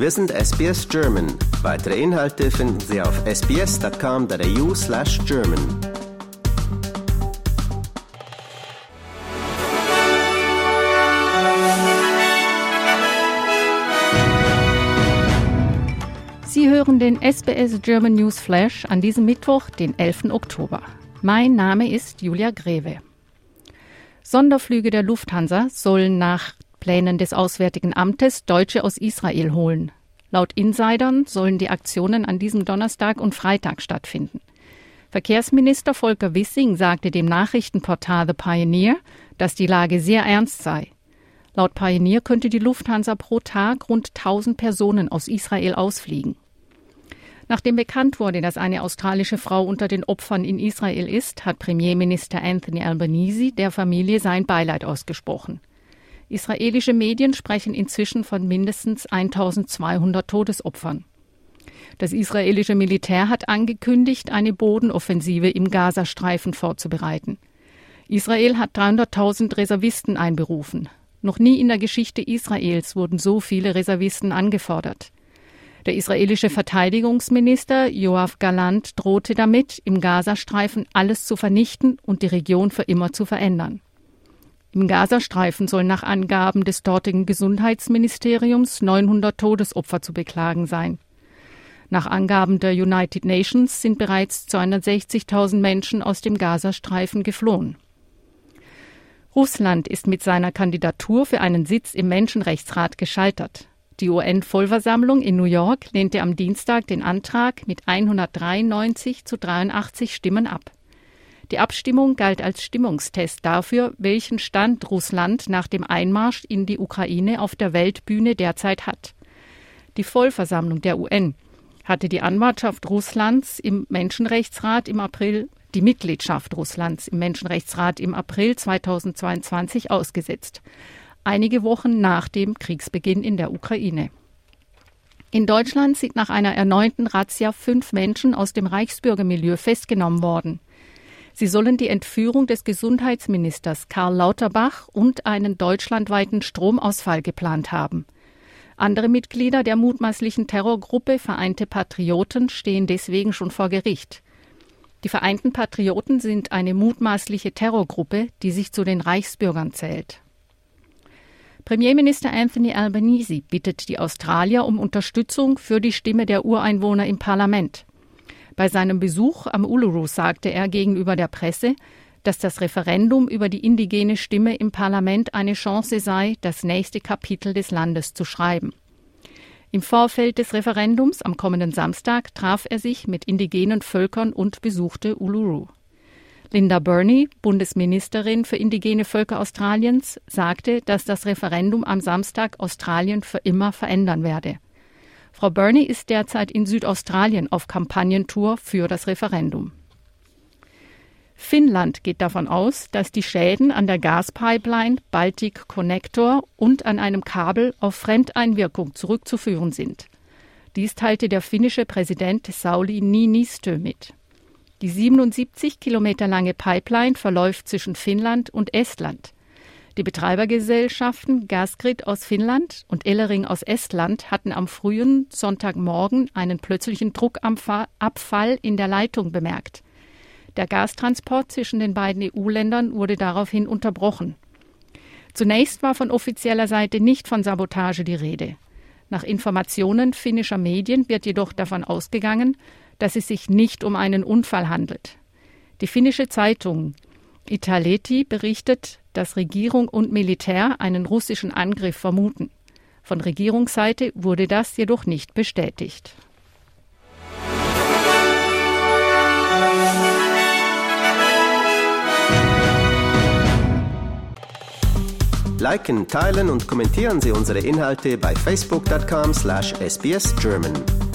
Wir sind SBS German. Weitere Inhalte finden Sie auf sbs.com.au slash German. Sie hören den SBS German News Flash an diesem Mittwoch, den 11. Oktober. Mein Name ist Julia Greve. Sonderflüge der Lufthansa sollen nach Plänen des Auswärtigen Amtes Deutsche aus Israel holen. Laut Insidern sollen die Aktionen an diesem Donnerstag und Freitag stattfinden. Verkehrsminister Volker Wissing sagte dem Nachrichtenportal The Pioneer, dass die Lage sehr ernst sei. Laut Pioneer könnte die Lufthansa pro Tag rund 1000 Personen aus Israel ausfliegen. Nachdem bekannt wurde, dass eine australische Frau unter den Opfern in Israel ist, hat Premierminister Anthony Albanese der Familie sein Beileid ausgesprochen. Israelische Medien sprechen inzwischen von mindestens 1200 Todesopfern. Das israelische Militär hat angekündigt, eine Bodenoffensive im Gazastreifen vorzubereiten. Israel hat 300.000 Reservisten einberufen. Noch nie in der Geschichte Israels wurden so viele Reservisten angefordert. Der israelische Verteidigungsminister Joachim Galant drohte damit, im Gazastreifen alles zu vernichten und die Region für immer zu verändern. Im Gazastreifen sollen nach Angaben des dortigen Gesundheitsministeriums 900 Todesopfer zu beklagen sein. Nach Angaben der United Nations sind bereits 260.000 Menschen aus dem Gazastreifen geflohen. Russland ist mit seiner Kandidatur für einen Sitz im Menschenrechtsrat gescheitert. Die UN-Vollversammlung in New York lehnte am Dienstag den Antrag mit 193 zu 83 Stimmen ab. Die Abstimmung galt als Stimmungstest dafür, welchen Stand Russland nach dem Einmarsch in die Ukraine auf der Weltbühne derzeit hat. Die Vollversammlung der UN hatte die Anwartschaft Russlands im Menschenrechtsrat im April, die Mitgliedschaft Russlands im Menschenrechtsrat im April 2022 ausgesetzt einige Wochen nach dem Kriegsbeginn in der Ukraine. In Deutschland sind nach einer erneuten Razzia fünf Menschen aus dem Reichsbürgermilieu festgenommen worden. Sie sollen die Entführung des Gesundheitsministers Karl Lauterbach und einen deutschlandweiten Stromausfall geplant haben. Andere Mitglieder der mutmaßlichen Terrorgruppe Vereinte Patrioten stehen deswegen schon vor Gericht. Die Vereinten Patrioten sind eine mutmaßliche Terrorgruppe, die sich zu den Reichsbürgern zählt. Premierminister Anthony Albanese bittet die Australier um Unterstützung für die Stimme der Ureinwohner im Parlament. Bei seinem Besuch am Uluru sagte er gegenüber der Presse, dass das Referendum über die indigene Stimme im Parlament eine Chance sei, das nächste Kapitel des Landes zu schreiben. Im Vorfeld des Referendums am kommenden Samstag traf er sich mit indigenen Völkern und besuchte Uluru. Linda Burney, Bundesministerin für indigene Völker Australiens, sagte, dass das Referendum am Samstag Australien für immer verändern werde. Frau Burney ist derzeit in Südaustralien auf Kampagnentour für das Referendum. Finnland geht davon aus, dass die Schäden an der Gaspipeline Baltic Connector und an einem Kabel auf Fremdeinwirkung zurückzuführen sind. Dies teilte der finnische Präsident Sauli Niinistö mit. Die 77 Kilometer lange Pipeline verläuft zwischen Finnland und Estland. Die Betreibergesellschaften Gasgrid aus Finnland und Ellering aus Estland hatten am frühen Sonntagmorgen einen plötzlichen Druckabfall in der Leitung bemerkt. Der Gastransport zwischen den beiden EU-Ländern wurde daraufhin unterbrochen. Zunächst war von offizieller Seite nicht von Sabotage die Rede. Nach Informationen finnischer Medien wird jedoch davon ausgegangen, dass es sich nicht um einen Unfall handelt. Die finnische Zeitung Italeti berichtet, dass Regierung und Militär einen russischen Angriff vermuten. Von Regierungsseite wurde das jedoch nicht bestätigt. Liken, teilen und kommentieren Sie unsere Inhalte bei facebook.com/sbsgerman.